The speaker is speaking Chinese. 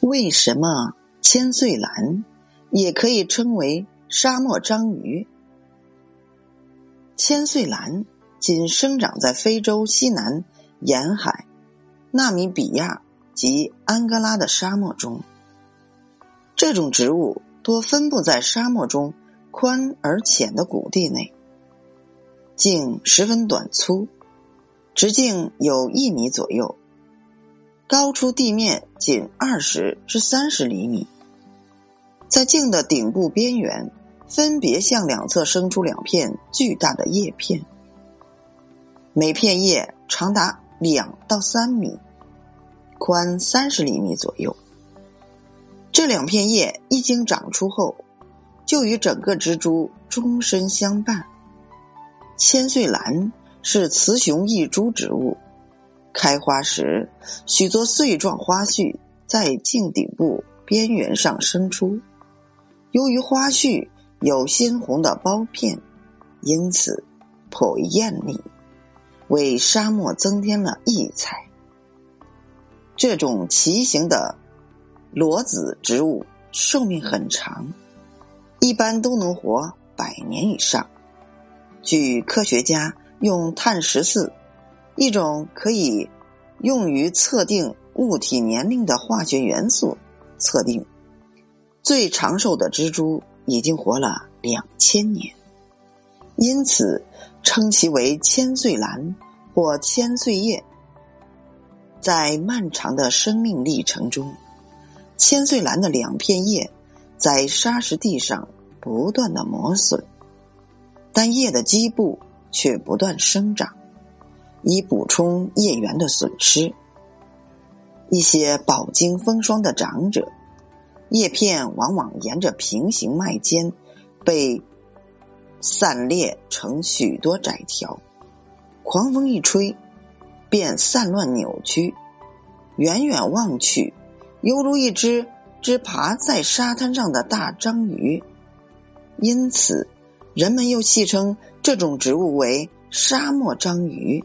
为什么千岁兰也可以称为沙漠章鱼？千岁兰仅生长在非洲西南沿海、纳米比亚及安哥拉的沙漠中。这种植物多分布在沙漠中宽而浅的谷地内，茎十分短粗，直径有一米左右。高出地面仅二十至三十厘米，在茎的顶部边缘，分别向两侧生出两片巨大的叶片，每片叶长达两到三米，宽三十厘米左右。这两片叶一经长出后，就与整个植株终身相伴。千岁兰是雌雄异株植物。开花时，许多穗状花序在茎顶部边缘上伸出。由于花序有鲜红的苞片，因此颇为艳丽，为沙漠增添了异彩。这种奇形的裸子植物寿命很长，一般都能活百年以上。据科学家用碳十四。一种可以用于测定物体年龄的化学元素，测定最长寿的蜘蛛已经活了两千年，因此称其为千岁兰或千岁叶。在漫长的生命历程中，千岁兰的两片叶在沙石地上不断的磨损，但叶的基部却不断生长。以补充叶缘的损失。一些饱经风霜的长者，叶片往往沿着平行脉间被散裂成许多窄条，狂风一吹，便散乱扭曲。远远望去，犹如一只只爬在沙滩上的大章鱼。因此，人们又戏称这种植物为沙漠章鱼。